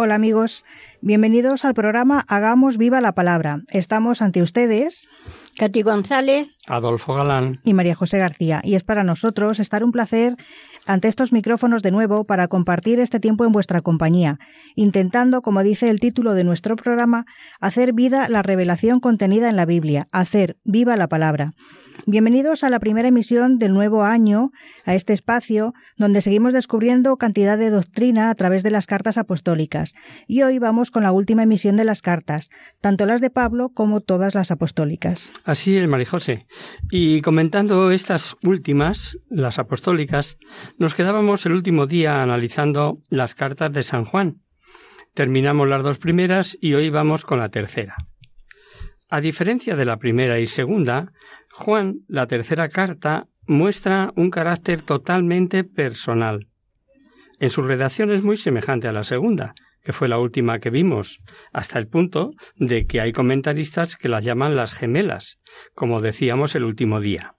Hola amigos, bienvenidos al programa Hagamos viva la palabra. Estamos ante ustedes Katy González. Adolfo Galán. y María José García, y es para nosotros estar un placer ante estos micrófonos de nuevo para compartir este tiempo en vuestra compañía, intentando, como dice el título de nuestro programa, hacer vida la revelación contenida en la Biblia, hacer viva la palabra. Bienvenidos a la primera emisión del nuevo año, a este espacio donde seguimos descubriendo cantidad de doctrina a través de las cartas apostólicas. Y hoy vamos con la última emisión de las cartas, tanto las de Pablo como todas las apostólicas. Así es, Marijose. Y comentando estas últimas, las apostólicas, nos quedábamos el último día analizando las cartas de San Juan. Terminamos las dos primeras y hoy vamos con la tercera. A diferencia de la primera y segunda, Juan, la tercera carta, muestra un carácter totalmente personal. En su redacción es muy semejante a la segunda, que fue la última que vimos, hasta el punto de que hay comentaristas que las llaman las gemelas, como decíamos el último día.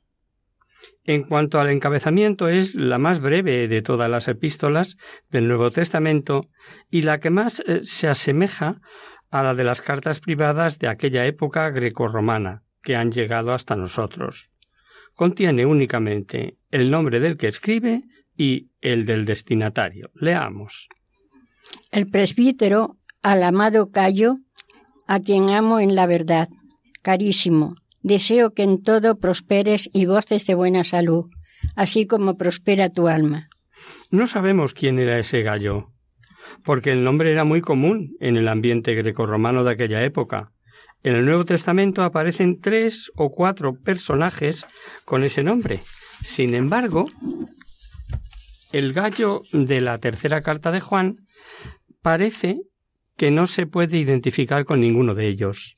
En cuanto al encabezamiento es la más breve de todas las epístolas del Nuevo Testamento y la que más eh, se asemeja a la de las cartas privadas de aquella época grecorromana que han llegado hasta nosotros. Contiene únicamente el nombre del que escribe y el del destinatario. Leamos. El presbítero al amado Cayo, a quien amo en la verdad. Carísimo, deseo que en todo prosperes y goces de buena salud, así como prospera tu alma. No sabemos quién era ese gallo, porque el nombre era muy común en el ambiente grecorromano de aquella época. En el Nuevo Testamento aparecen tres o cuatro personajes con ese nombre. Sin embargo, el gallo de la tercera carta de Juan parece que no se puede identificar con ninguno de ellos.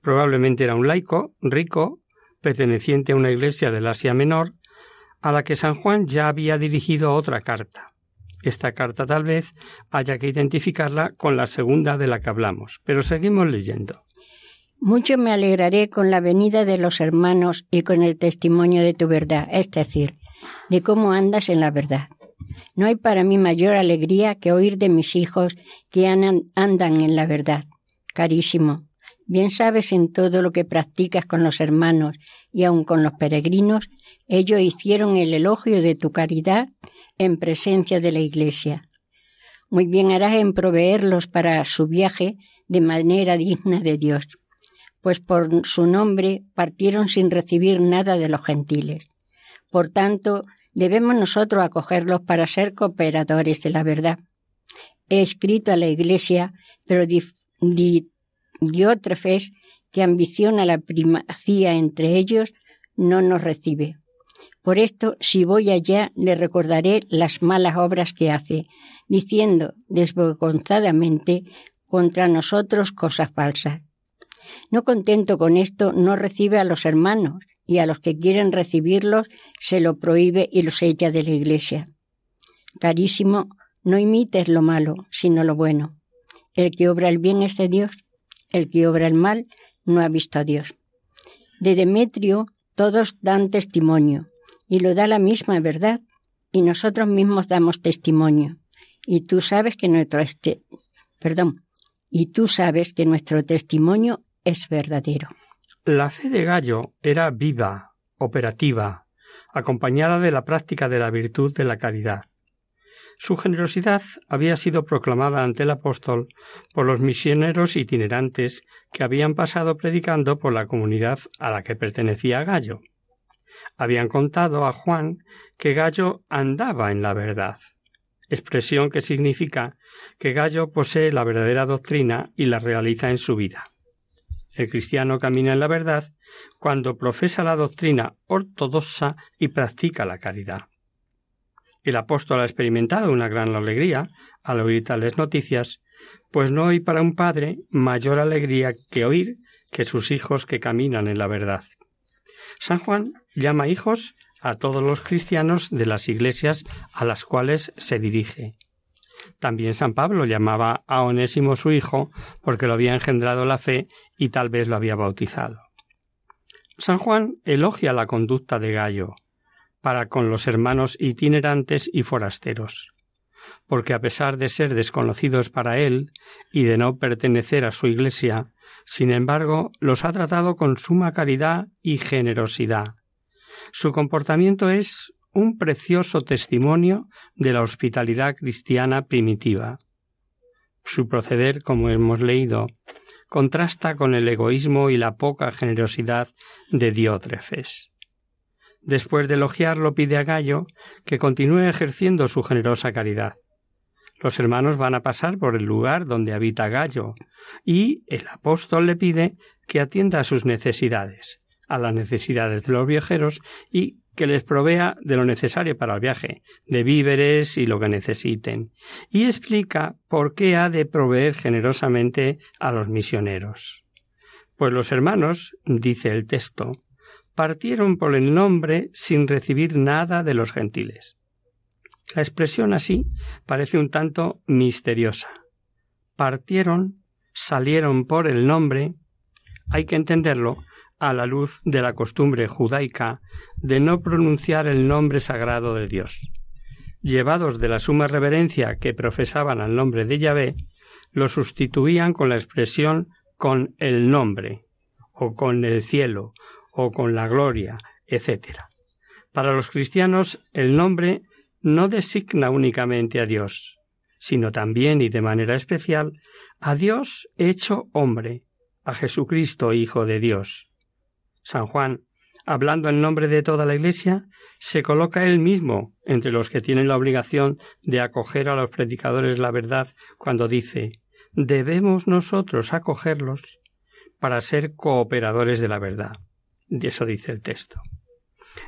Probablemente era un laico, rico, perteneciente a una iglesia del Asia Menor, a la que San Juan ya había dirigido otra carta. Esta carta tal vez haya que identificarla con la segunda de la que hablamos, pero seguimos leyendo. Mucho me alegraré con la venida de los hermanos y con el testimonio de tu verdad, es decir, de cómo andas en la verdad. No hay para mí mayor alegría que oír de mis hijos que andan, en la verdad. Carísimo, bien sabes en todo lo que practicas con los hermanos y aun con los peregrinos, ellos hicieron el elogio de tu caridad en presencia de la Iglesia. Muy bien harás en proveerlos para su viaje de manera digna de Dios, pues por su nombre partieron sin recibir nada de los gentiles. Por tanto, debemos nosotros acogerlos para ser cooperadores de la verdad. He escrito a la Iglesia, pero di, di, Diótrefes, que ambiciona la primacía entre ellos, no nos recibe. Por esto, si voy allá, le recordaré las malas obras que hace, diciendo desvergonzadamente contra nosotros cosas falsas. No contento con esto, no recibe a los hermanos, y a los que quieren recibirlos se lo prohíbe y los echa de la iglesia. Carísimo, no imites lo malo, sino lo bueno. El que obra el bien es de Dios, el que obra el mal no ha visto a Dios. De Demetrio todos dan testimonio, y lo da la misma verdad, y nosotros mismos damos testimonio. Y tú sabes que nuestro este, perdón, y tú sabes que nuestro testimonio es verdadero. La fe de Gallo era viva, operativa, acompañada de la práctica de la virtud de la caridad. Su generosidad había sido proclamada ante el apóstol por los misioneros itinerantes que habían pasado predicando por la comunidad a la que pertenecía Gallo. Habían contado a Juan que Gallo andaba en la verdad, expresión que significa que Gallo posee la verdadera doctrina y la realiza en su vida. El cristiano camina en la verdad cuando profesa la doctrina ortodoxa y practica la caridad. El apóstol ha experimentado una gran alegría al oír tales noticias, pues no hay para un padre mayor alegría que oír que sus hijos que caminan en la verdad. San Juan llama hijos a todos los cristianos de las iglesias a las cuales se dirige. También San Pablo llamaba a Onésimo su hijo porque lo había engendrado la fe y tal vez lo había bautizado. San Juan elogia la conducta de Gallo para con los hermanos itinerantes y forasteros, porque a pesar de ser desconocidos para él y de no pertenecer a su iglesia, sin embargo, los ha tratado con suma caridad y generosidad. Su comportamiento es un precioso testimonio de la hospitalidad cristiana primitiva. Su proceder, como hemos leído, contrasta con el egoísmo y la poca generosidad de Diótrefes. Después de elogiarlo, pide a Gallo que continúe ejerciendo su generosa caridad. Los hermanos van a pasar por el lugar donde habita Gallo, y el apóstol le pide que atienda a sus necesidades, a las necesidades de los viajeros y que les provea de lo necesario para el viaje, de víveres y lo que necesiten, y explica por qué ha de proveer generosamente a los misioneros. Pues los hermanos, dice el texto, partieron por el nombre sin recibir nada de los gentiles. La expresión así parece un tanto misteriosa. Partieron, salieron por el nombre, hay que entenderlo a la luz de la costumbre judaica de no pronunciar el nombre sagrado de Dios. Llevados de la suma reverencia que profesaban al nombre de Yahvé, lo sustituían con la expresión con el nombre, o con el cielo, o con la gloria, etc. Para los cristianos, el nombre no designa únicamente a Dios, sino también y de manera especial a Dios hecho hombre, a Jesucristo Hijo de Dios, San Juan, hablando en nombre de toda la Iglesia, se coloca él mismo entre los que tienen la obligación de acoger a los predicadores la verdad cuando dice debemos nosotros acogerlos para ser cooperadores de la verdad. De eso dice el texto.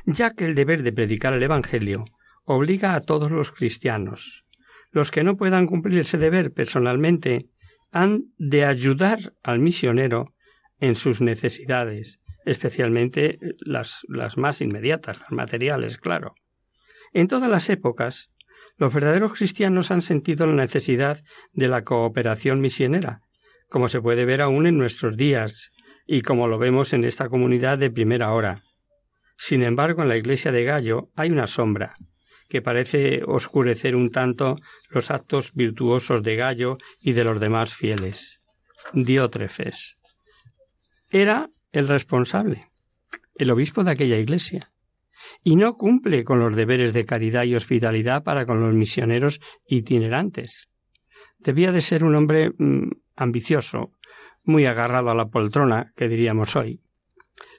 Ya que el deber de predicar el Evangelio obliga a todos los cristianos. Los que no puedan cumplir ese deber personalmente han de ayudar al misionero en sus necesidades, especialmente las, las más inmediatas, las materiales, claro. En todas las épocas, los verdaderos cristianos han sentido la necesidad de la cooperación misionera, como se puede ver aún en nuestros días, y como lo vemos en esta comunidad de primera hora. Sin embargo, en la iglesia de Gallo hay una sombra, que parece oscurecer un tanto los actos virtuosos de Gallo y de los demás fieles. Diótrefes. Era el responsable, el obispo de aquella iglesia, y no cumple con los deberes de caridad y hospitalidad para con los misioneros itinerantes. Debía de ser un hombre mm, ambicioso, muy agarrado a la poltrona, que diríamos hoy,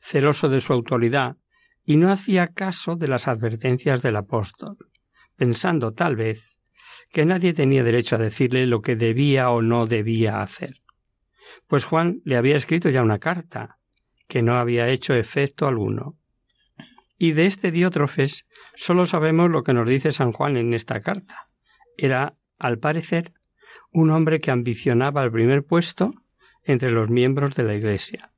celoso de su autoridad, y no hacía caso de las advertencias del apóstol, pensando tal vez que nadie tenía derecho a decirle lo que debía o no debía hacer. Pues Juan le había escrito ya una carta, que no había hecho efecto alguno. Y de este Diótrofes solo sabemos lo que nos dice San Juan en esta carta. Era, al parecer, un hombre que ambicionaba el primer puesto entre los miembros de la Iglesia.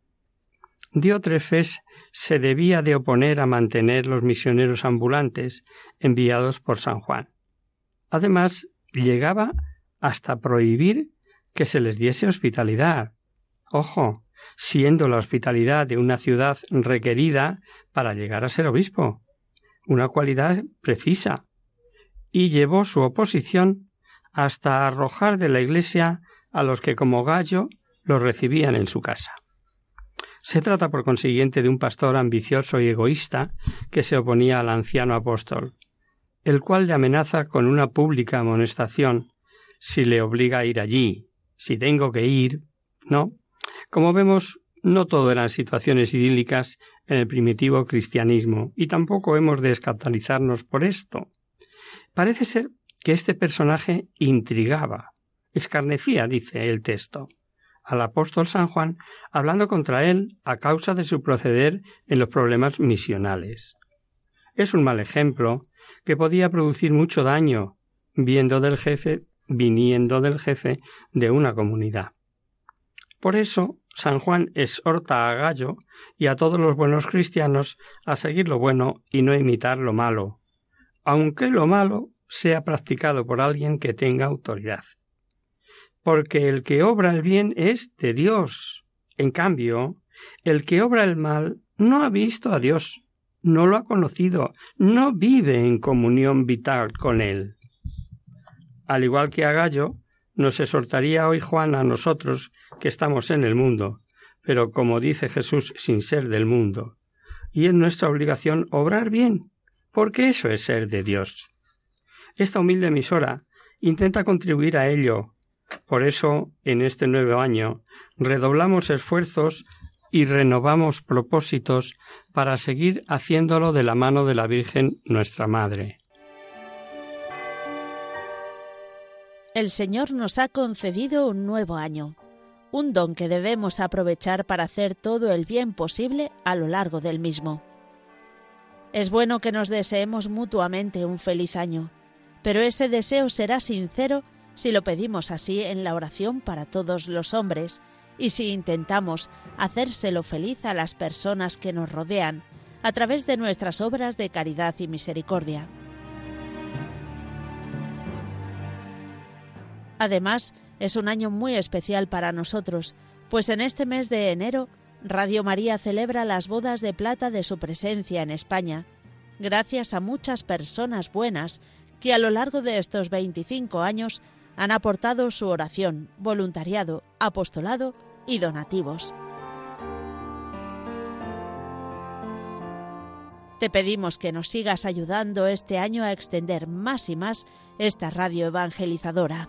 Diótrefes se debía de oponer a mantener los misioneros ambulantes enviados por San Juan. Además, llegaba hasta prohibir que se les diese hospitalidad. Ojo, siendo la hospitalidad de una ciudad requerida para llegar a ser obispo, una cualidad precisa, y llevó su oposición hasta arrojar de la iglesia a los que como gallo lo recibían en su casa. Se trata, por consiguiente, de un pastor ambicioso y egoísta que se oponía al anciano apóstol. el cual le amenaza con una pública amonestación si le obliga a ir allí, si tengo que ir, ¿no? Como vemos, no todo eran situaciones idílicas en el primitivo cristianismo, y tampoco hemos de escandalizarnos por esto. Parece ser que este personaje intrigaba, escarnecía, dice el texto, al apóstol San Juan, hablando contra él a causa de su proceder en los problemas misionales. Es un mal ejemplo que podía producir mucho daño, viendo del jefe, viniendo del jefe de una comunidad. Por eso, San Juan exhorta a Gallo y a todos los buenos cristianos a seguir lo bueno y no imitar lo malo, aunque lo malo sea practicado por alguien que tenga autoridad. Porque el que obra el bien es de Dios. En cambio, el que obra el mal no ha visto a Dios, no lo ha conocido, no vive en comunión vital con él. Al igual que a Gallo, nos exhortaría hoy Juan a nosotros que estamos en el mundo, pero como dice Jesús, sin ser del mundo. Y es nuestra obligación obrar bien, porque eso es ser de Dios. Esta humilde emisora intenta contribuir a ello. Por eso, en este nuevo año, redoblamos esfuerzos y renovamos propósitos para seguir haciéndolo de la mano de la Virgen nuestra Madre. El Señor nos ha concedido un nuevo año, un don que debemos aprovechar para hacer todo el bien posible a lo largo del mismo. Es bueno que nos deseemos mutuamente un feliz año, pero ese deseo será sincero si lo pedimos así en la oración para todos los hombres y si intentamos hacérselo feliz a las personas que nos rodean a través de nuestras obras de caridad y misericordia. Además, es un año muy especial para nosotros, pues en este mes de enero Radio María celebra las bodas de plata de su presencia en España, gracias a muchas personas buenas que a lo largo de estos 25 años han aportado su oración, voluntariado, apostolado y donativos. Te pedimos que nos sigas ayudando este año a extender más y más esta radio evangelizadora.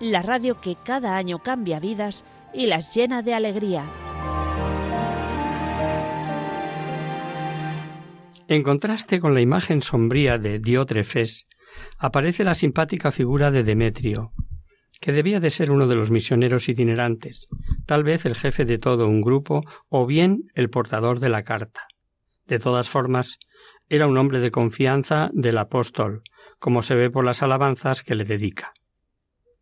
la radio que cada año cambia vidas y las llena de alegría. En contraste con la imagen sombría de Diótrefes, aparece la simpática figura de Demetrio, que debía de ser uno de los misioneros itinerantes, tal vez el jefe de todo un grupo o bien el portador de la carta. De todas formas, era un hombre de confianza del apóstol, como se ve por las alabanzas que le dedica.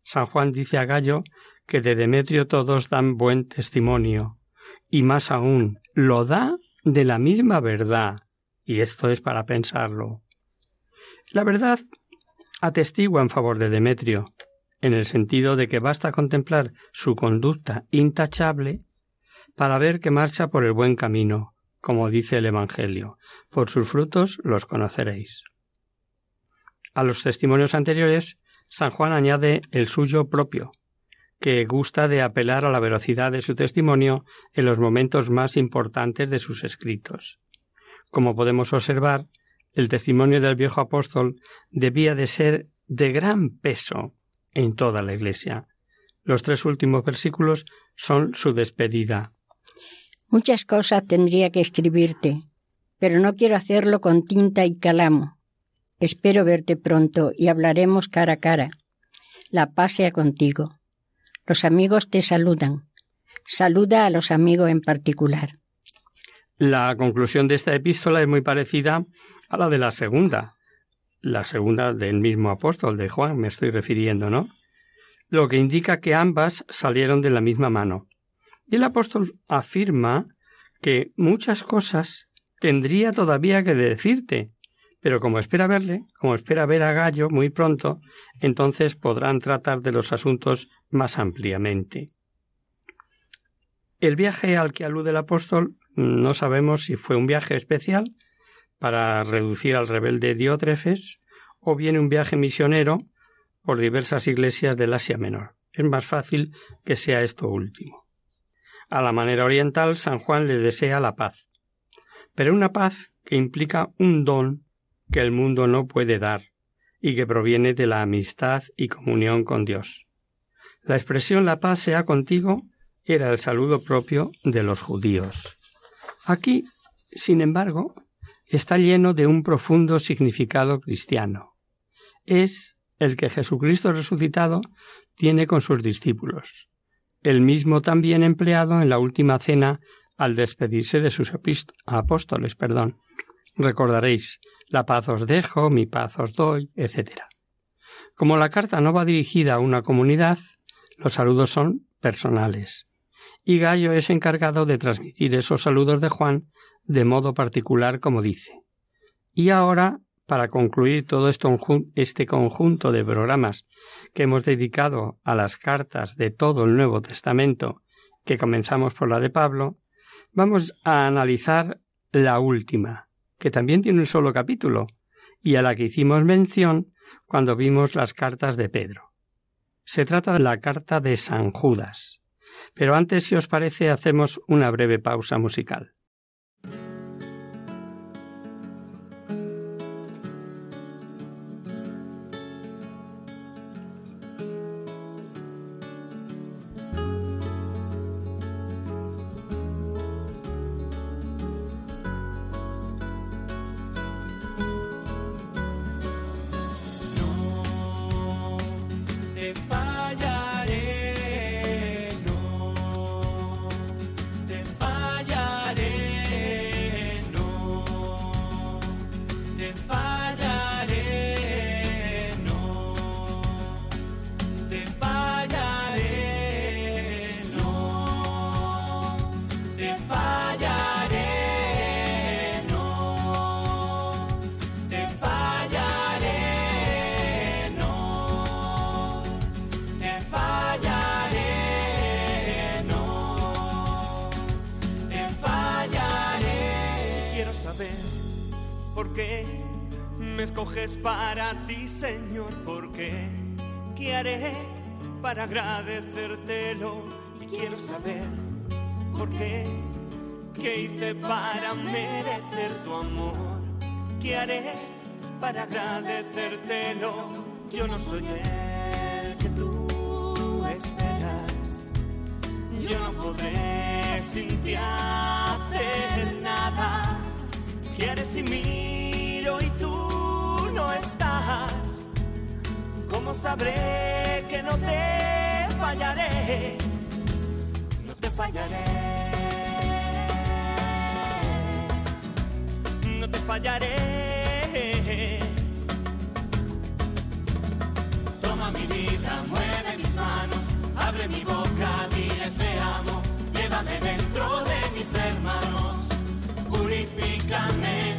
San Juan dice a Gallo que de Demetrio todos dan buen testimonio, y más aún, lo da de la misma verdad, y esto es para pensarlo. La verdad atestigua en favor de Demetrio, en el sentido de que basta contemplar su conducta intachable para ver que marcha por el buen camino, como dice el Evangelio. Por sus frutos los conoceréis. A los testimonios anteriores, San Juan añade el suyo propio, que gusta de apelar a la velocidad de su testimonio en los momentos más importantes de sus escritos. Como podemos observar, el testimonio del viejo apóstol debía de ser de gran peso en toda la Iglesia. Los tres últimos versículos son su despedida. Muchas cosas tendría que escribirte, pero no quiero hacerlo con tinta y calamo. Espero verte pronto y hablaremos cara a cara. La paz sea contigo. Los amigos te saludan. Saluda a los amigos en particular. La conclusión de esta epístola es muy parecida a la de la segunda, la segunda del mismo apóstol de Juan, me estoy refiriendo, ¿no? Lo que indica que ambas salieron de la misma mano. Y el apóstol afirma que muchas cosas tendría todavía que decirte, Pero como espera verle, como espera ver a Gallo muy pronto, entonces podrán tratar de los asuntos más ampliamente. El viaje al que alude el apóstol no sabemos si fue un viaje especial para reducir al rebelde Diótrefes o bien un viaje misionero por diversas iglesias del Asia Menor. Es más fácil que sea esto último. A la manera oriental, San Juan le desea la paz, pero una paz que implica un don que el mundo no puede dar y que proviene de la amistad y comunión con Dios. La expresión la paz sea contigo era el saludo propio de los judíos. Aquí, sin embargo, está lleno de un profundo significado cristiano. Es el que Jesucristo resucitado tiene con sus discípulos, el mismo también empleado en la última cena al despedirse de sus apóstoles, perdón. Recordaréis, la paz os dejo, mi paz os doy, etc. Como la carta no va dirigida a una comunidad, los saludos son personales, y Gallo es encargado de transmitir esos saludos de Juan de modo particular como dice. Y ahora, para concluir todo este conjunto de programas que hemos dedicado a las cartas de todo el Nuevo Testamento, que comenzamos por la de Pablo, vamos a analizar la última, que también tiene un solo capítulo, y a la que hicimos mención cuando vimos las cartas de Pedro. Se trata de la carta de San Judas. Pero antes, si os parece, hacemos una breve pausa musical. Para ti, Señor, porque ¿qué haré para agradecértelo? Y quiero saber por qué, qué hice para merecer tu amor. ¿Qué haré para agradecértelo? Yo no soy el que tú esperas. Yo no podré sin ti hacer nada. ¿Quieres sin miro sabré que no te fallaré? No te fallaré. No te fallaré. Toma mi vida, mueve mis manos, abre mi boca, diles te amo, llévame dentro de mis hermanos, purifícame,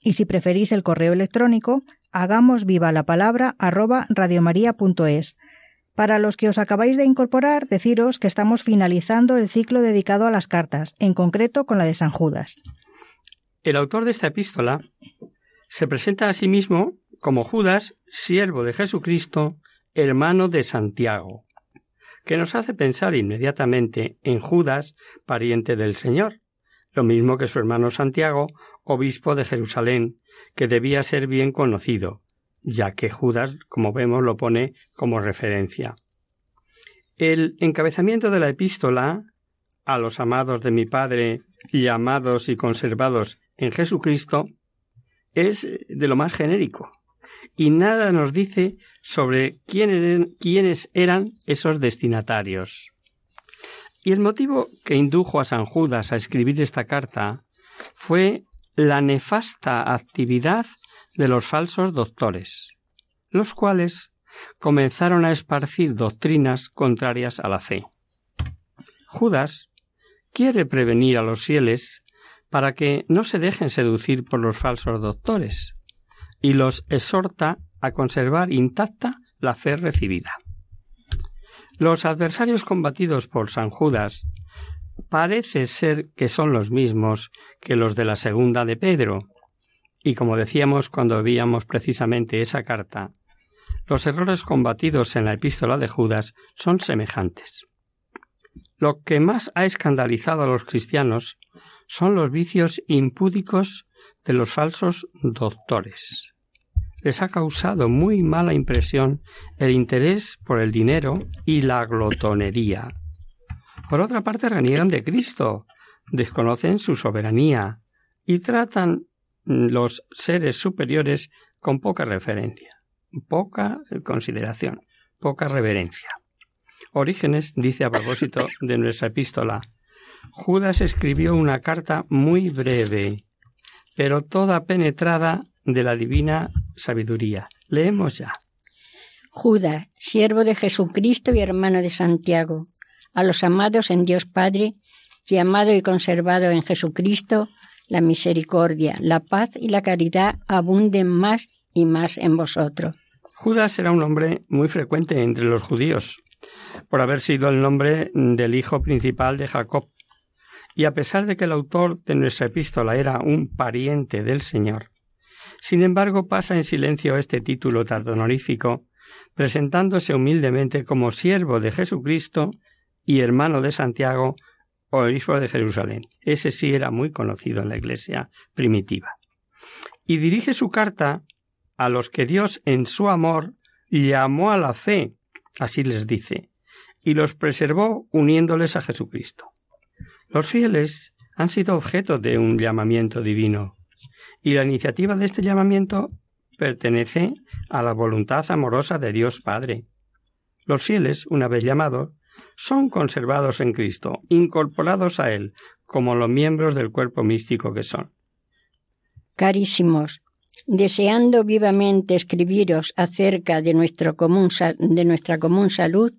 Y si preferís el correo electrónico, hagamos viva la palabra arroba radiomaria.es. Para los que os acabáis de incorporar, deciros que estamos finalizando el ciclo dedicado a las cartas, en concreto con la de San Judas. El autor de esta epístola se presenta a sí mismo como Judas, siervo de Jesucristo, hermano de Santiago, que nos hace pensar inmediatamente en Judas, pariente del Señor, lo mismo que su hermano Santiago, obispo de Jerusalén, que debía ser bien conocido, ya que Judas, como vemos, lo pone como referencia. El encabezamiento de la epístola a los amados de mi Padre, llamados y conservados en Jesucristo, es de lo más genérico, y nada nos dice sobre quiénes eran esos destinatarios. Y el motivo que indujo a San Judas a escribir esta carta fue la nefasta actividad de los falsos doctores, los cuales comenzaron a esparcir doctrinas contrarias a la fe. Judas quiere prevenir a los fieles para que no se dejen seducir por los falsos doctores y los exhorta a conservar intacta la fe recibida. Los adversarios combatidos por San Judas parece ser que son los mismos que los de la segunda de Pedro, y como decíamos cuando veíamos precisamente esa carta, los errores combatidos en la epístola de Judas son semejantes. Lo que más ha escandalizado a los cristianos son los vicios impúdicos de los falsos doctores. Les ha causado muy mala impresión el interés por el dinero y la glotonería. Por otra parte, reniegan de Cristo, desconocen su soberanía y tratan los seres superiores con poca referencia, poca consideración, poca reverencia. Orígenes dice a propósito de nuestra epístola, Judas escribió una carta muy breve, pero toda penetrada de la divina sabiduría. Leemos ya. Judas, siervo de Jesucristo y hermano de Santiago, a los amados en Dios Padre, llamado y conservado en Jesucristo, la misericordia, la paz y la caridad abunden más y más en vosotros. Judas era un nombre muy frecuente entre los judíos, por haber sido el nombre del hijo principal de Jacob. Y a pesar de que el autor de nuestra epístola era un pariente del Señor, sin embargo pasa en silencio este título tan honorífico, presentándose humildemente como siervo de Jesucristo y hermano de Santiago, obispo de Jerusalén. Ese sí era muy conocido en la iglesia primitiva. Y dirige su carta a los que Dios en su amor llamó a la fe, así les dice, y los preservó uniéndoles a Jesucristo. Los fieles han sido objeto de un llamamiento divino, y la iniciativa de este llamamiento pertenece a la voluntad amorosa de Dios Padre. Los fieles, una vez llamados, son conservados en Cristo, incorporados a Él, como los miembros del cuerpo místico que son. Carísimos, deseando vivamente escribiros acerca de, nuestra común salud,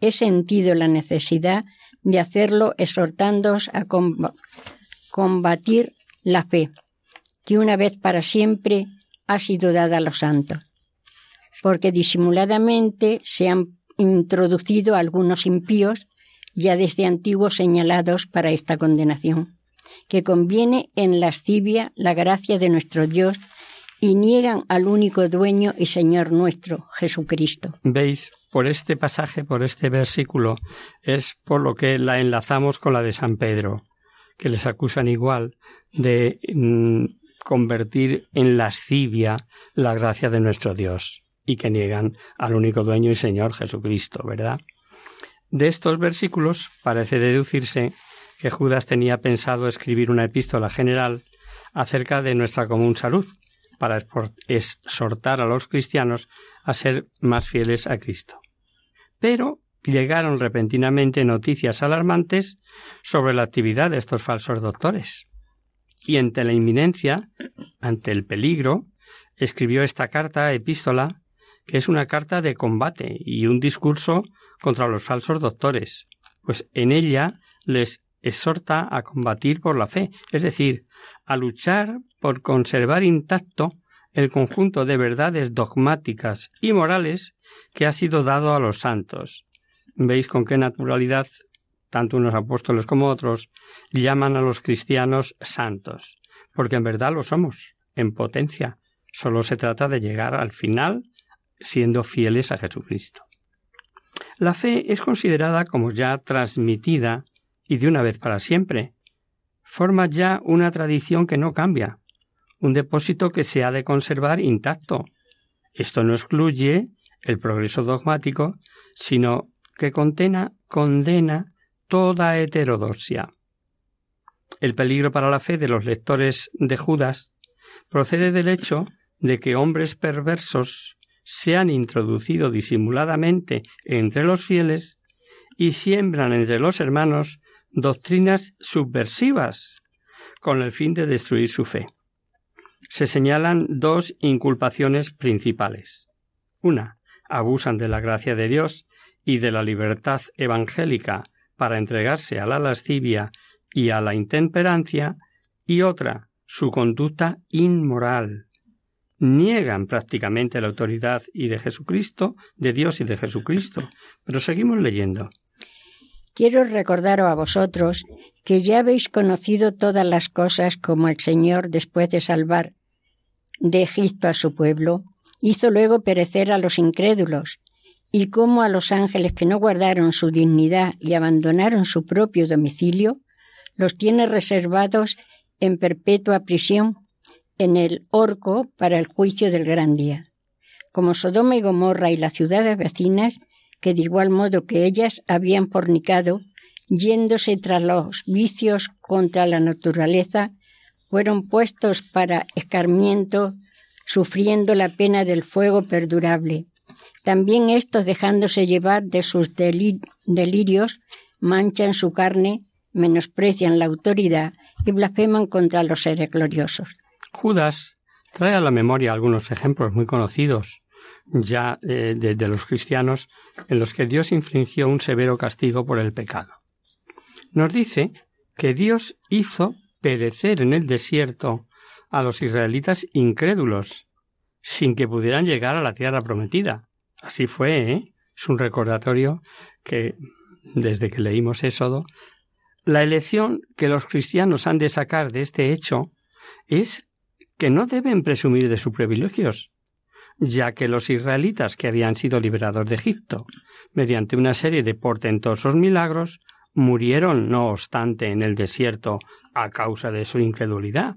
he sentido la necesidad de hacerlo exhortándoos a combatir la fe, que una vez para siempre ha sido dada a los santos, porque disimuladamente se han introducido algunos impíos ya desde antiguos señalados para esta condenación, que conviene en lascivia la gracia de nuestro Dios y niegan al único dueño y Señor nuestro, Jesucristo. Veis, por este pasaje, por este versículo, es por lo que la enlazamos con la de San Pedro, que les acusan igual de mm, convertir en lascivia la gracia de nuestro Dios y que niegan al único dueño y Señor Jesucristo, ¿verdad? De estos versículos parece deducirse que Judas tenía pensado escribir una epístola general acerca de nuestra común salud, para exhortar a los cristianos a ser más fieles a Cristo. Pero llegaron repentinamente noticias alarmantes sobre la actividad de estos falsos doctores. Y ante la inminencia, ante el peligro, escribió esta carta, epístola, que es una carta de combate y un discurso contra los falsos doctores, pues en ella les exhorta a combatir por la fe, es decir, a luchar por conservar intacto el conjunto de verdades dogmáticas y morales que ha sido dado a los santos. Veis con qué naturalidad tanto unos apóstoles como otros llaman a los cristianos santos, porque en verdad lo somos, en potencia. Solo se trata de llegar al final siendo fieles a Jesucristo. La fe es considerada como ya transmitida y de una vez para siempre. Forma ya una tradición que no cambia, un depósito que se ha de conservar intacto. Esto no excluye el progreso dogmático, sino que contena, condena toda heterodoxia. El peligro para la fe de los lectores de Judas procede del hecho de que hombres perversos se han introducido disimuladamente entre los fieles y siembran entre los hermanos doctrinas subversivas con el fin de destruir su fe. Se señalan dos inculpaciones principales. Una, abusan de la gracia de Dios y de la libertad evangélica para entregarse a la lascivia y a la intemperancia, y otra, su conducta inmoral. Niegan prácticamente la autoridad y de Jesucristo, de Dios y de Jesucristo. Pero seguimos leyendo. Quiero recordaros a vosotros que ya habéis conocido todas las cosas como el Señor, después de salvar de Egipto a su pueblo, hizo luego perecer a los incrédulos, y cómo a los ángeles que no guardaron su dignidad y abandonaron su propio domicilio, los tiene reservados en perpetua prisión en el orco para el juicio del gran día. Como Sodoma y Gomorra y las ciudades vecinas, que de igual modo que ellas habían fornicado, yéndose tras los vicios contra la naturaleza, fueron puestos para escarmiento, sufriendo la pena del fuego perdurable. También estos, dejándose llevar de sus delirios, manchan su carne, menosprecian la autoridad y blasfeman contra los seres gloriosos. Judas trae a la memoria algunos ejemplos muy conocidos ya eh, de, los cristianos en los que Dios infligió un severo castigo por el pecado. Nos dice que Dios hizo perecer en el desierto a los israelitas incrédulos, sin que pudieran llegar a la tierra prometida. Así fue, ¿eh? Es un recordatorio que, desde que leímos Éxodo, la elección que los cristianos han de sacar de este hecho es que no deben presumir de sus privilegios, ya que los israelitas que habían sido liberados de Egipto mediante una serie de portentosos milagros murieron, no obstante, en el desierto a causa de su incredulidad.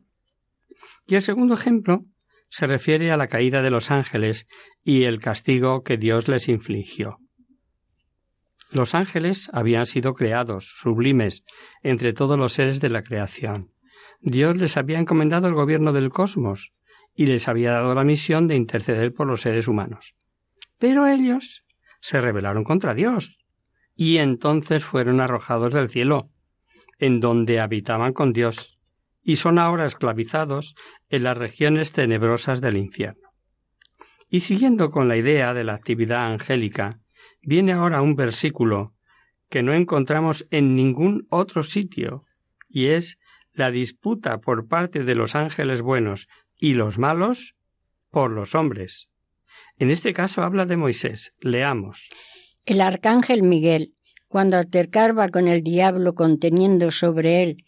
Y el segundo ejemplo se refiere a la caída de los ángeles y el castigo que Dios les infligió. Los ángeles habían sido creados, sublimes, entre todos los seres de la creación. Dios les había encomendado el gobierno del cosmos, y les había dado la misión de interceder por los seres humanos. Pero ellos se rebelaron contra Dios, y entonces fueron arrojados del cielo, en donde habitaban con Dios, y son ahora esclavizados en las regiones tenebrosas del infierno. Y siguiendo con la idea de la actividad angélica, viene ahora un versículo que no encontramos en ningún otro sitio, y es la disputa por parte de los ángeles buenos y los malos por los hombres. En este caso habla de Moisés. Leamos. El arcángel Miguel, cuando altercaba con el diablo conteniendo sobre él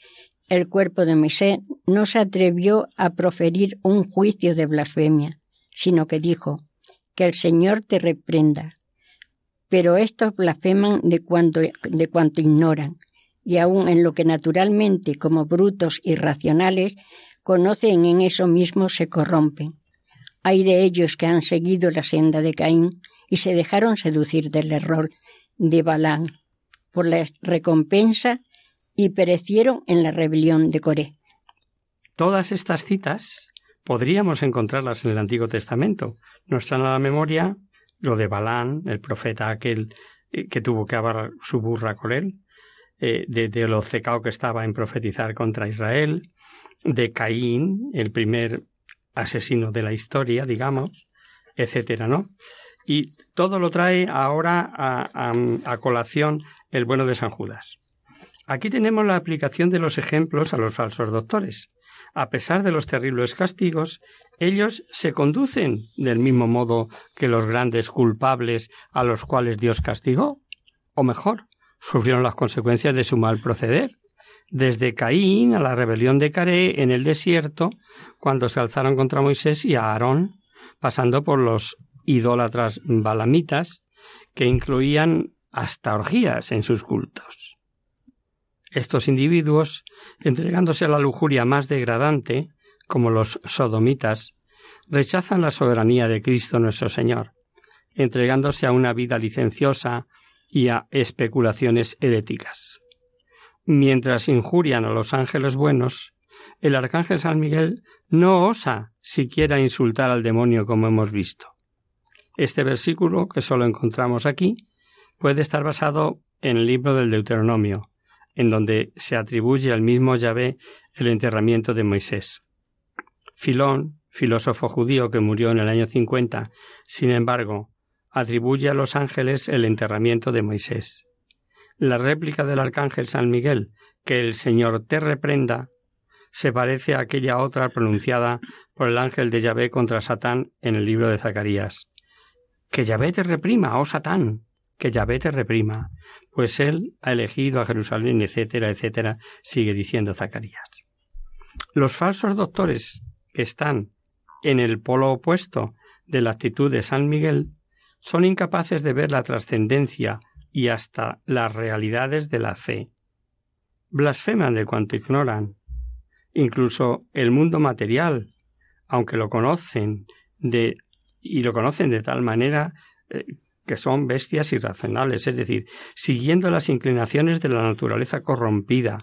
el cuerpo de Moisés, no se atrevió a proferir un juicio de blasfemia, sino que dijo, que el Señor te reprenda. Pero estos blasfeman de cuanto, de cuanto ignoran, y aun en lo que naturalmente, como brutos irracionales, conocen en eso mismo se corrompen. Hay de ellos que han seguido la senda de Caín y se dejaron seducir del error de Balán por la recompensa y perecieron en la rebelión de Coré. Todas estas citas podríamos encontrarlas en el Antiguo Testamento. Nos traen a la memoria lo de Balán, el profeta aquel eh, que tuvo que abar su burra con él, eh, de, de, lo cecao que estaba en profetizar contra Israel, de Caín, el primer asesino de la historia, digamos, etcétera, ¿no? Y todo lo trae ahora a, a colación el bueno de San Judas. Aquí tenemos la aplicación de los ejemplos a los falsos doctores. A pesar de los terribles castigos, ellos se conducen del mismo modo que los grandes culpables a los cuales Dios castigó, o mejor, sufrieron las consecuencias de su mal proceder, desde Caín a la rebelión de Caré en el desierto, cuando se alzaron contra Moisés y a Aarón, pasando por los idólatras balamitas, que incluían hasta orgías en sus cultos. Estos individuos, entregándose a la lujuria más degradante, como los sodomitas, rechazan la soberanía de Cristo nuestro Señor, entregándose a una vida licenciosa y a especulaciones heréticas. Mientras injurian a los ángeles buenos, el arcángel San Miguel no osa siquiera insultar al demonio como hemos visto. Este versículo, que solo encontramos aquí, puede estar basado en el libro del Deuteronomio, en donde se atribuye al mismo Yahvé el enterramiento de Moisés. Filón, filósofo judío que murió en el año 50, sin embargo, atribuye a los ángeles el enterramiento de Moisés. La réplica del arcángel San Miguel, que el Señor te reprenda, se parece a aquella otra pronunciada por el ángel de Yahvé contra Satán en el libro de Zacarías. Que Yahvé te reprima, oh Satán, que Yahvé te reprima, pues él ha elegido a Jerusalén, etcétera, etcétera, sigue diciendo Zacarías. Los falsos doctores que están en el polo opuesto de la actitud de San Miguel son incapaces de ver la trascendencia y hasta las realidades de la fe. Blasfeman de cuanto ignoran. Incluso el mundo material, aunque lo conocen de y lo conocen de tal manera eh, que son bestias irracionales, es decir, siguiendo las inclinaciones de la naturaleza corrompida,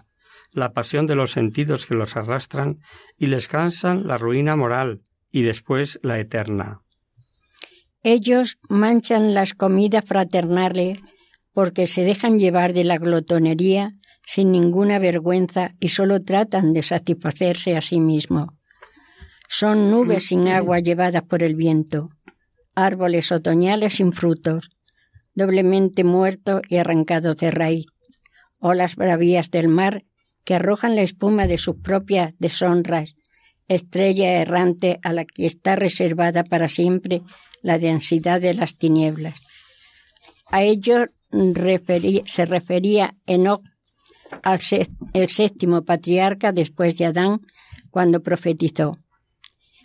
la pasión de los sentidos que los arrastran y les cansan la ruina moral y después la eterna. Ellos manchan las comidas fraternales porque se dejan llevar de la glotonería sin ninguna vergüenza y solo tratan de satisfacerse a sí mismos. Son nubes sin agua llevadas por el viento árboles otoñales sin frutos, doblemente muertos y arrancados de raíz, olas bravías del mar que arrojan la espuma de sus propias deshonras, estrella errante a la que está reservada para siempre la densidad de las tinieblas. A ello se refería Enoch, el séptimo patriarca después de Adán, cuando profetizó.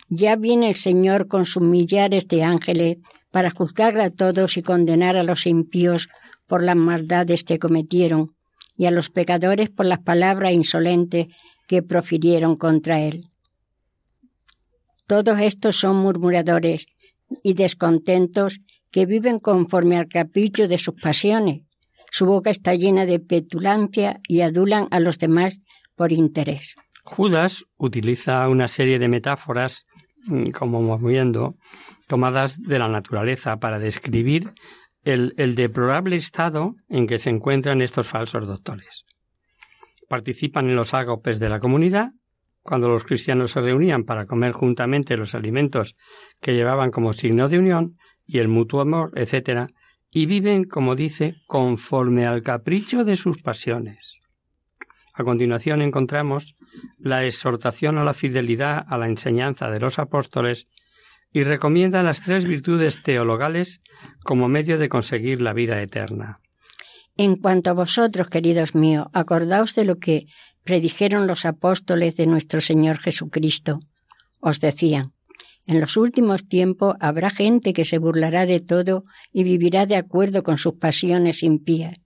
Ya viene el Señor con sus millares de ángeles para juzgar a todos y condenar a los impíos por las maldades que cometieron y a los pecadores por las palabras insolentes que profirieron contra él. Todos estos son murmuradores y descontentos que viven conforme al capricho de sus pasiones. Su boca está llena de petulancia y adulan a los demás por interés. Judas utiliza una serie de metáforas como moviendo, tomadas de la naturaleza para describir el, el deplorable estado en que se encuentran estos falsos doctores. Participan en los ágopes de la comunidad, cuando los cristianos se reunían para comer juntamente los alimentos que llevaban como signo de unión y el mutuo amor, etc., y viven, como dice, conforme al capricho de sus pasiones. A continuación encontramos la exhortación a la fidelidad a la enseñanza de los apóstoles y recomienda las tres virtudes teologales como medio de conseguir la vida eterna. En cuanto a vosotros, queridos míos, acordaos de lo que predijeron los apóstoles de nuestro Señor Jesucristo. Os decían, en los últimos tiempos habrá gente que se burlará de todo y vivirá de acuerdo con sus pasiones impías.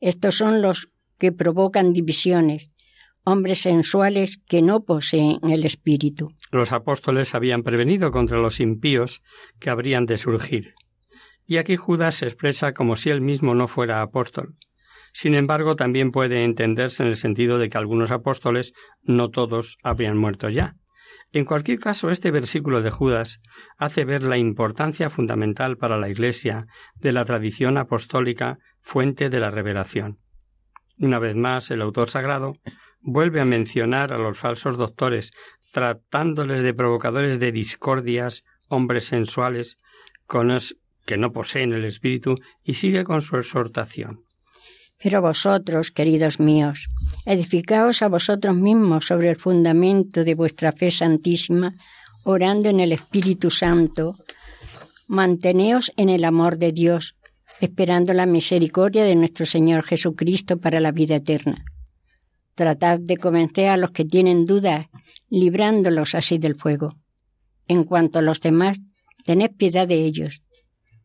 Estos son los que provocan divisiones, hombres sensuales que no poseen el espíritu. Los apóstoles habían prevenido contra los impíos que habrían de surgir. Y aquí Judas se expresa como si él mismo no fuera apóstol. Sin embargo, también puede entenderse en el sentido de que algunos apóstoles, no todos, habrían muerto ya. En cualquier caso, este versículo de Judas hace ver la importancia fundamental para la Iglesia de la tradición apostólica fuente de la revelación. Una vez más, el autor sagrado vuelve a mencionar a los falsos doctores, tratándoles de provocadores de discordias, hombres sensuales, con los que no poseen el espíritu, y sigue con su exhortación. Pero vosotros, queridos míos, edificaos a vosotros mismos sobre el fundamento de vuestra fe santísima, orando en el Espíritu Santo. Manteneos en el amor de Dios, esperando la misericordia de nuestro Señor Jesucristo para la vida eterna. Tratad de convencer a los que tienen dudas, librándolos así del fuego. En cuanto a los demás, tened piedad de ellos,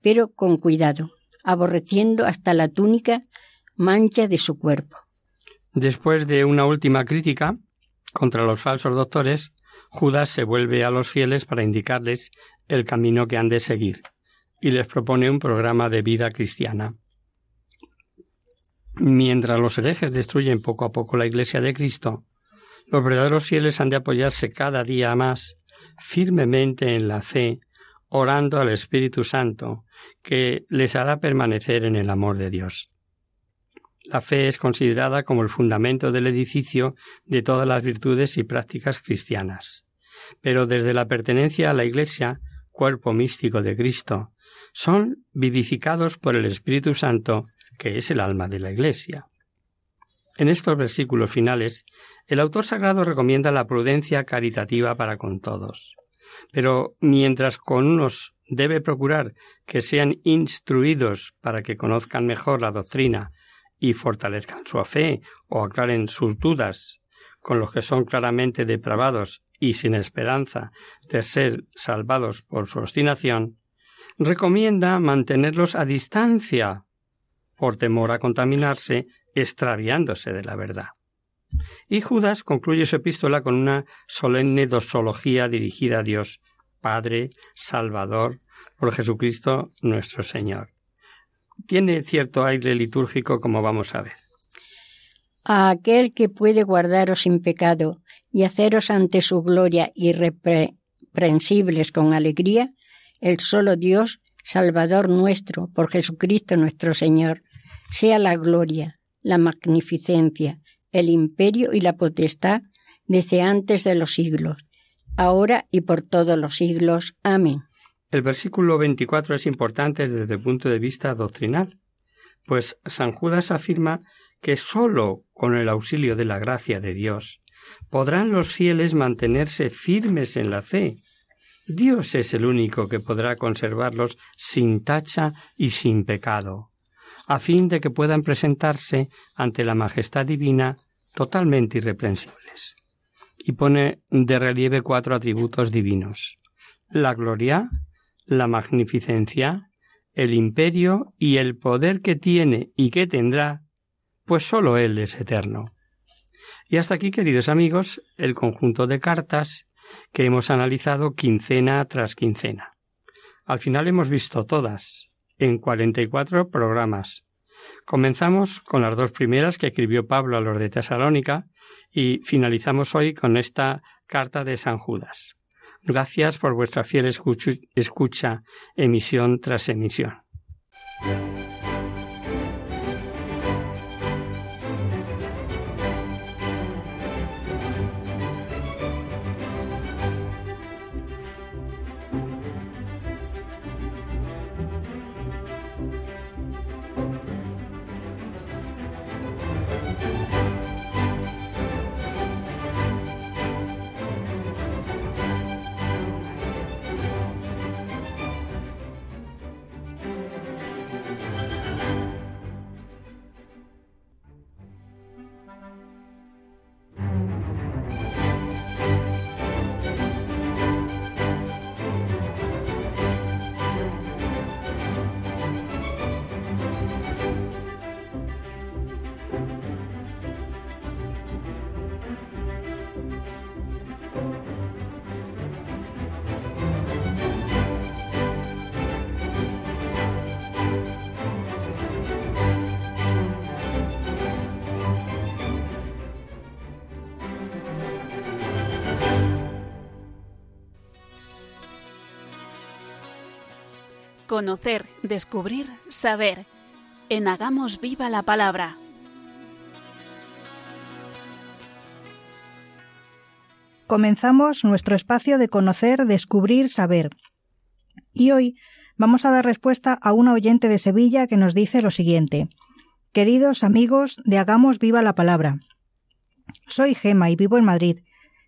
pero con cuidado, aborreciendo hasta la túnica mancha de su cuerpo. Después de una última crítica contra los falsos doctores, Judas se vuelve a los fieles para indicarles el camino que han de seguir y les propone un programa de vida cristiana. Mientras los herejes destruyen poco a poco la Iglesia de Cristo, los verdaderos fieles han de apoyarse cada día más firmemente en la fe, orando al Espíritu Santo, que les hará permanecer en el amor de Dios. La fe es considerada como el fundamento del edificio de todas las virtudes y prácticas cristianas. Pero desde la pertenencia a la Iglesia, cuerpo místico de Cristo, son vivificados por el Espíritu Santo, que es el alma de la Iglesia. En estos versículos finales, el autor sagrado recomienda la prudencia caritativa para con todos. Pero mientras con unos debe procurar que sean instruidos para que conozcan mejor la doctrina y fortalezcan su fe o aclaren sus dudas con los que son claramente depravados y sin esperanza de ser salvados por su obstinación, recomienda mantenerlos a distancia por temor a contaminarse, extraviándose de la verdad. Y Judas concluye su epístola con una solemne dosología dirigida a Dios, Padre, Salvador, por Jesucristo nuestro Señor tiene cierto aire litúrgico como vamos a ver. A aquel que puede guardaros sin pecado y haceros ante su gloria irreprensibles con alegría, el solo Dios, Salvador nuestro, por Jesucristo nuestro Señor, sea la gloria, la magnificencia, el imperio y la potestad desde antes de los siglos, ahora y por todos los siglos. Amén. El versículo 24 es importante desde el punto de vista doctrinal, pues San Judas afirma que sólo con el auxilio de la gracia de Dios podrán los fieles mantenerse firmes en la fe. Dios es el único que podrá conservarlos sin tacha y sin pecado, a fin de que puedan presentarse ante la majestad divina totalmente irreprensibles. Y pone de relieve cuatro atributos divinos la gloria, la magnificencia, el imperio y el poder que tiene y que tendrá, pues sólo Él es eterno. Y hasta aquí, queridos amigos, el conjunto de cartas que hemos analizado quincena tras quincena. Al final hemos visto todas, en cuarenta y cuatro programas. Comenzamos con las dos primeras que escribió Pablo a los de Tesalónica y finalizamos hoy con esta carta de San Judas. Gracias por vuestra fiel escucha, emisión tras emisión. Conocer, descubrir, saber. En Hagamos Viva la Palabra. Comenzamos nuestro espacio de conocer, descubrir, saber. Y hoy vamos a dar respuesta a una oyente de Sevilla que nos dice lo siguiente. Queridos amigos de Hagamos Viva la Palabra. Soy Gema y vivo en Madrid.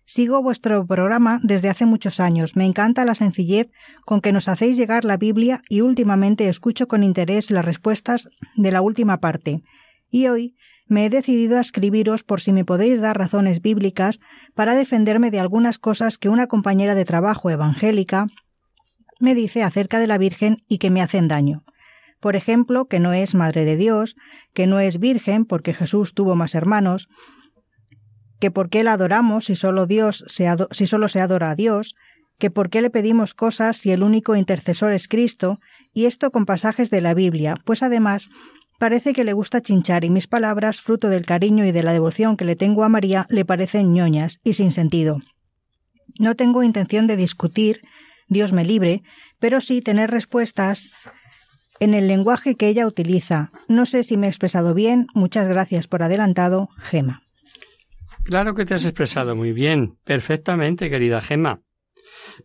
Sigo vuestro programa desde hace muchos años. Me encanta la sencillez con que nos hacéis llegar la Biblia y últimamente escucho con interés las respuestas de la última parte. Y hoy me he decidido a escribiros por si me podéis dar razones bíblicas para defenderme de algunas cosas que una compañera de trabajo evangélica me dice acerca de la Virgen y que me hacen daño. Por ejemplo, que no es Madre de Dios, que no es Virgen porque Jesús tuvo más hermanos, que por qué la adoramos si solo, Dios si solo se adora a Dios, que por qué le pedimos cosas si el único intercesor es Cristo, y esto con pasajes de la Biblia, pues además parece que le gusta chinchar y mis palabras, fruto del cariño y de la devoción que le tengo a María, le parecen ñoñas y sin sentido. No tengo intención de discutir, Dios me libre, pero sí tener respuestas en el lenguaje que ella utiliza. No sé si me he expresado bien. Muchas gracias por adelantado, Gema. Claro que te has expresado muy bien, perfectamente, querida Gemma.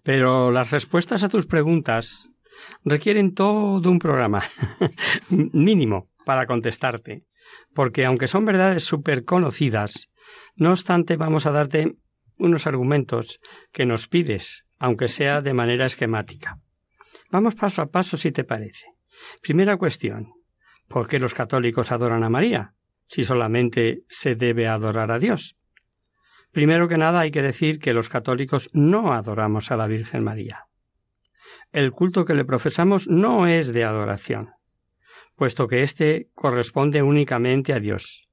Pero las respuestas a tus preguntas requieren todo un programa mínimo para contestarte, porque aunque son verdades súper conocidas, no obstante vamos a darte unos argumentos que nos pides, aunque sea de manera esquemática. Vamos paso a paso si te parece. Primera cuestión. ¿Por qué los católicos adoran a María? Si solamente se debe adorar a Dios. Primero que nada hay que decir que los católicos no adoramos a la Virgen María. El culto que le profesamos no es de adoración, puesto que éste corresponde únicamente a Dios.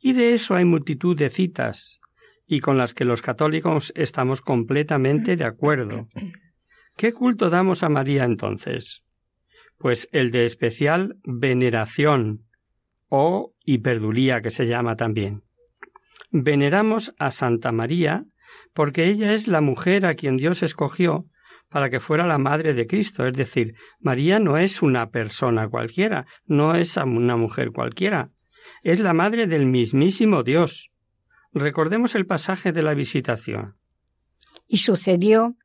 Y de eso hay multitud de citas, y con las que los católicos estamos completamente de acuerdo. ¿Qué culto damos a María entonces? Pues el de especial veneración, o hiperdulía que se llama también. Veneramos a Santa María porque ella es la mujer a quien Dios escogió para que fuera la madre de Cristo. Es decir, María no es una persona cualquiera, no es una mujer cualquiera, es la madre del mismísimo Dios. Recordemos el pasaje de la visitación. Y sucedió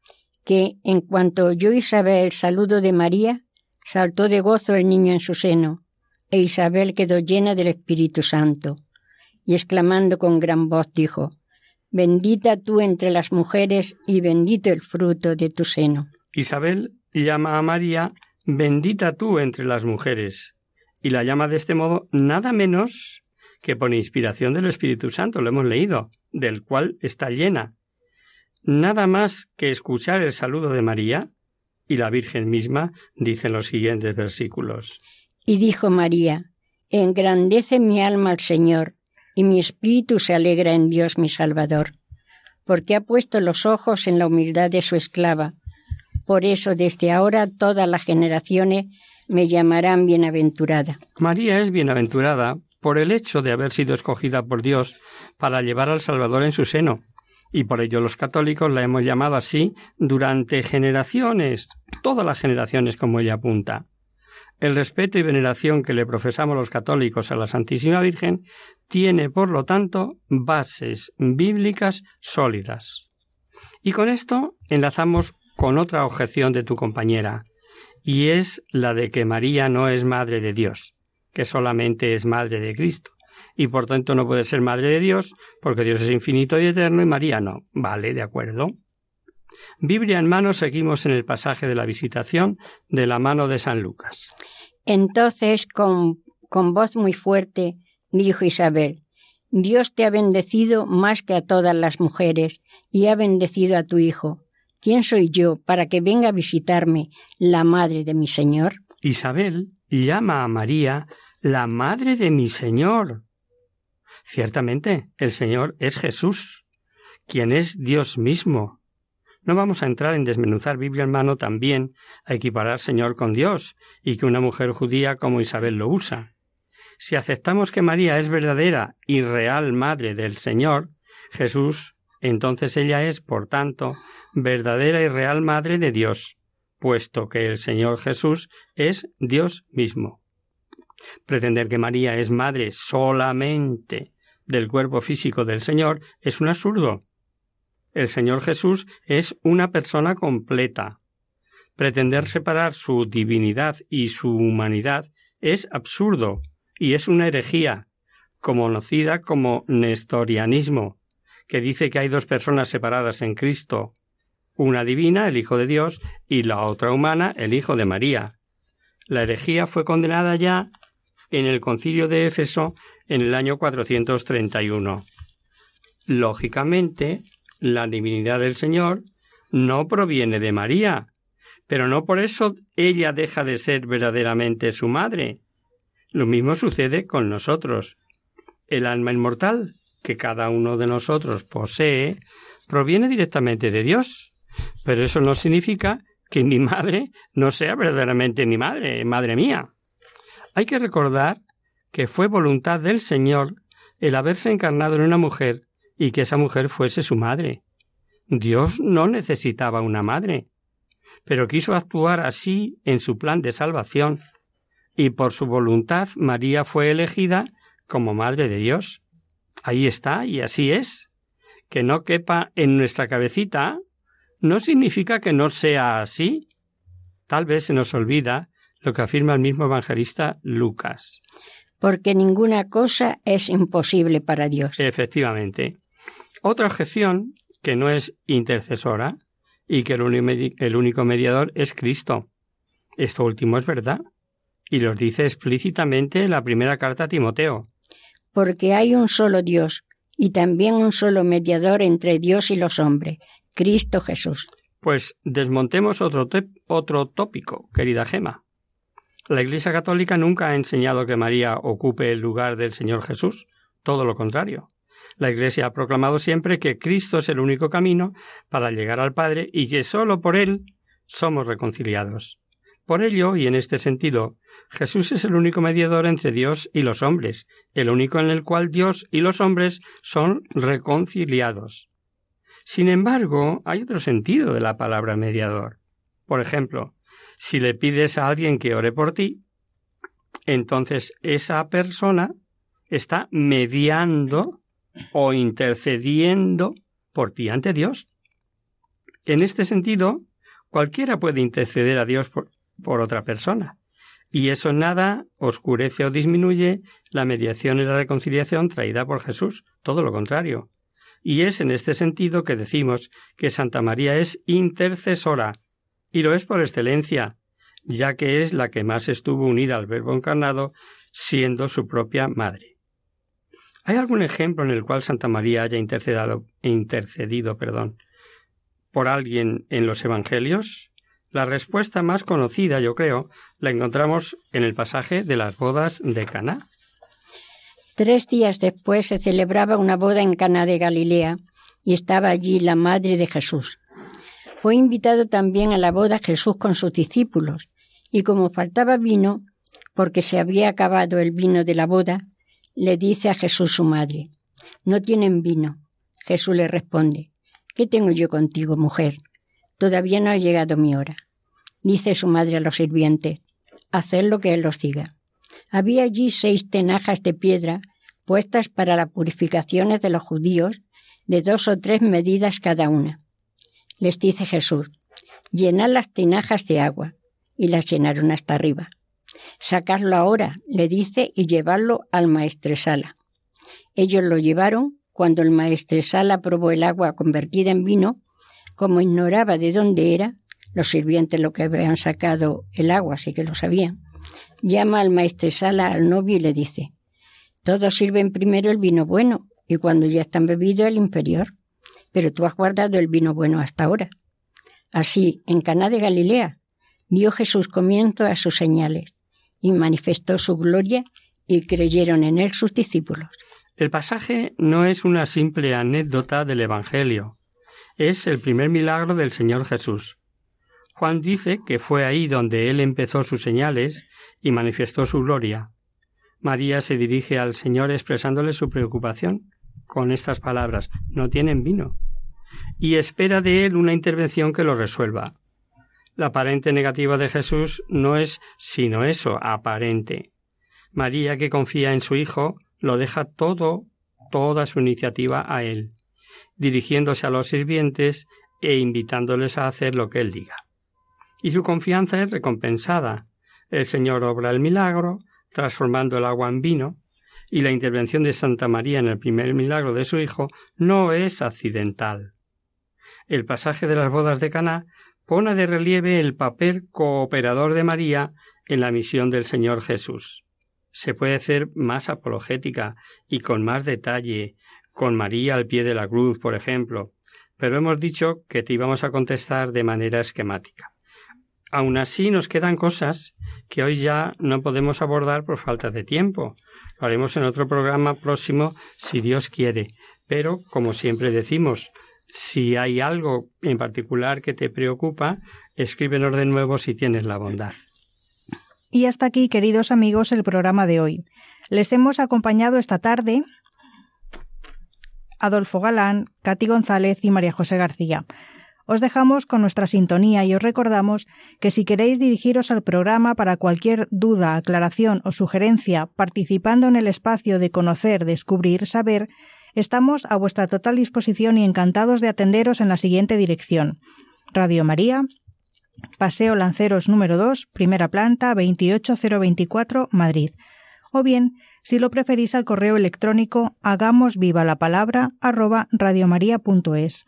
que, en cuanto oyó Isabel el saludo de María, saltó de gozo el niño en su seno, e Isabel quedó llena del Espíritu Santo y exclamando con gran voz dijo, Bendita tú entre las mujeres y bendito el fruto de tu seno. Isabel llama a María Bendita tú entre las mujeres, y la llama de este modo nada menos que por inspiración del Espíritu Santo, lo hemos leído, del cual está llena. Nada más que escuchar el saludo de María, y la Virgen misma dice en los siguientes versículos. Y dijo María, Engrandece mi alma al Señor, y mi espíritu se alegra en Dios mi Salvador, porque ha puesto los ojos en la humildad de su esclava. Por eso desde ahora todas las generaciones me llamarán bienaventurada. María es bienaventurada por el hecho de haber sido escogida por Dios para llevar al Salvador en su seno, y por ello los católicos la hemos llamado así durante generaciones, todas las generaciones como ella apunta. El respeto y veneración que le profesamos los católicos a la Santísima Virgen tiene, por lo tanto, bases bíblicas sólidas. Y con esto enlazamos con otra objeción de tu compañera, y es la de que María no es madre de Dios, que solamente es madre de Cristo, y por tanto no puede ser madre de Dios, porque Dios es infinito y eterno y María no. Vale, de acuerdo. Biblia en mano seguimos en el pasaje de la visitación de la mano de San Lucas. Entonces, con, con voz muy fuerte, dijo Isabel, Dios te ha bendecido más que a todas las mujeres y ha bendecido a tu hijo. ¿Quién soy yo para que venga a visitarme la madre de mi Señor? Isabel llama a María la madre de mi Señor. Ciertamente, el Señor es Jesús, quien es Dios mismo, no vamos a entrar en desmenuzar Biblia en mano también a equiparar Señor con Dios y que una mujer judía como Isabel lo usa. Si aceptamos que María es verdadera y real madre del Señor, Jesús, entonces ella es, por tanto, verdadera y real madre de Dios, puesto que el Señor Jesús es Dios mismo. Pretender que María es madre solamente del cuerpo físico del Señor es un absurdo. El Señor Jesús es una persona completa. Pretender separar su divinidad y su humanidad es absurdo y es una herejía, conocida como nestorianismo, que dice que hay dos personas separadas en Cristo, una divina, el Hijo de Dios, y la otra humana, el Hijo de María. La herejía fue condenada ya en el concilio de Éfeso en el año 431. Lógicamente, la divinidad del Señor no proviene de María, pero no por eso ella deja de ser verdaderamente su madre. Lo mismo sucede con nosotros. El alma inmortal que cada uno de nosotros posee proviene directamente de Dios, pero eso no significa que mi madre no sea verdaderamente mi madre, madre mía. Hay que recordar que fue voluntad del Señor el haberse encarnado en una mujer y que esa mujer fuese su madre. Dios no necesitaba una madre, pero quiso actuar así en su plan de salvación, y por su voluntad María fue elegida como Madre de Dios. Ahí está, y así es. Que no quepa en nuestra cabecita no significa que no sea así. Tal vez se nos olvida lo que afirma el mismo evangelista Lucas. Porque ninguna cosa es imposible para Dios. Efectivamente. Otra objeción, que no es intercesora, y que el único mediador es Cristo. Esto último es verdad, y lo dice explícitamente en la primera carta a Timoteo. Porque hay un solo Dios, y también un solo mediador entre Dios y los hombres, Cristo Jesús. Pues desmontemos otro, otro tópico, querida Gema. La Iglesia Católica nunca ha enseñado que María ocupe el lugar del Señor Jesús, todo lo contrario. La Iglesia ha proclamado siempre que Cristo es el único camino para llegar al Padre y que sólo por Él somos reconciliados. Por ello, y en este sentido, Jesús es el único mediador entre Dios y los hombres, el único en el cual Dios y los hombres son reconciliados. Sin embargo, hay otro sentido de la palabra mediador. Por ejemplo, si le pides a alguien que ore por ti, entonces esa persona está mediando o intercediendo por ti ante Dios. En este sentido, cualquiera puede interceder a Dios por, por, otra persona, y eso nada oscurece o disminuye la mediación y la reconciliación traída por Jesús, todo lo contrario. Y es en este sentido que decimos que Santa María es intercesora, y lo es por excelencia, ya que es la que más estuvo unida al Verbo encarnado, siendo su propia madre. ¿Hay algún ejemplo en el cual Santa María haya intercedido, intercedido por alguien en los Evangelios? La respuesta más conocida, yo creo, la encontramos en el pasaje de las bodas de Caná. Tres días después se celebraba una boda en Caná de Galilea y estaba allí la madre de Jesús. Fue invitado también a la boda Jesús con sus discípulos, y como faltaba vino, porque se había acabado el vino de la boda, le dice a Jesús su madre, No tienen vino. Jesús le responde, ¿Qué tengo yo contigo, mujer? Todavía no ha llegado mi hora. Dice su madre a los sirvientes, Haced lo que él os diga. Había allí seis tenajas de piedra puestas para las purificaciones de los judíos, de dos o tres medidas cada una. Les dice Jesús, llenad las tinajas de agua, y las llenaron hasta arriba. Sacarlo ahora, le dice, y llevarlo al maestresala. Ellos lo llevaron. Cuando el maestresala probó el agua convertida en vino, como ignoraba de dónde era, los sirvientes lo que habían sacado el agua, sí que lo sabían, llama al maestresala al novio y le dice, todos sirven primero el vino bueno y cuando ya están bebidos el inferior, pero tú has guardado el vino bueno hasta ahora. Así, en Caná de Galilea, dio Jesús comienzo a sus señales y manifestó su gloria y creyeron en él sus discípulos. El pasaje no es una simple anécdota del Evangelio, es el primer milagro del Señor Jesús. Juan dice que fue ahí donde él empezó sus señales y manifestó su gloria. María se dirige al Señor expresándole su preocupación con estas palabras no tienen vino y espera de él una intervención que lo resuelva. La aparente negativa de Jesús no es sino eso, aparente. María, que confía en su Hijo, lo deja todo, toda su iniciativa a Él, dirigiéndose a los sirvientes e invitándoles a hacer lo que Él diga. Y su confianza es recompensada. El Señor obra el milagro, transformando el agua en vino, y la intervención de Santa María en el primer milagro de su Hijo no es accidental. El pasaje de las bodas de Caná pone de relieve el papel cooperador de María en la misión del Señor Jesús. Se puede hacer más apologética y con más detalle, con María al pie de la cruz, por ejemplo, pero hemos dicho que te íbamos a contestar de manera esquemática. Aun así nos quedan cosas que hoy ya no podemos abordar por falta de tiempo. Lo haremos en otro programa próximo si Dios quiere. Pero, como siempre decimos, si hay algo en particular que te preocupa, escríbenos de nuevo si tienes la bondad. Y hasta aquí, queridos amigos, el programa de hoy. Les hemos acompañado esta tarde Adolfo Galán, Cati González y María José García. Os dejamos con nuestra sintonía y os recordamos que si queréis dirigiros al programa para cualquier duda, aclaración o sugerencia participando en el espacio de conocer, descubrir, saber, Estamos a vuestra total disposición y encantados de atenderos en la siguiente dirección. Radio María, Paseo Lanceros número 2, primera planta, 28024, Madrid. O bien, si lo preferís al correo electrónico hagamos viva la palabra arroba radiomaria.es.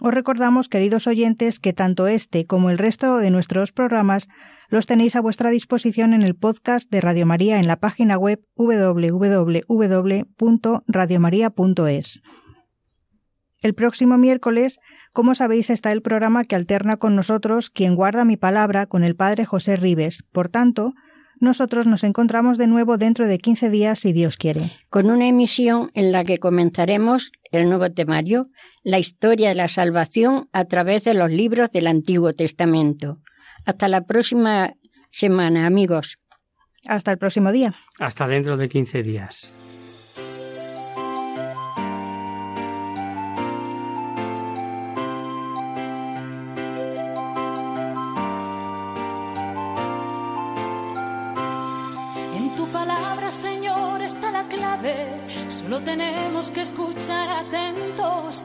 Os recordamos, queridos oyentes, que tanto este como el resto de nuestros programas los tenéis a vuestra disposición en el podcast de Radio María en la página web www.radiomaria.es. El próximo miércoles, como sabéis, está el programa que alterna con nosotros Quien guarda mi palabra con el padre José Ribes. Por tanto, nosotros nos encontramos de nuevo dentro de 15 días, si Dios quiere. Con una emisión en la que comenzaremos el nuevo temario, la historia de la salvación a través de los libros del Antiguo Testamento. Hasta la próxima semana, amigos. Hasta el próximo día. Hasta dentro de 15 días. En tu palabra, Señor, está la clave. Solo tenemos que escuchar atentos.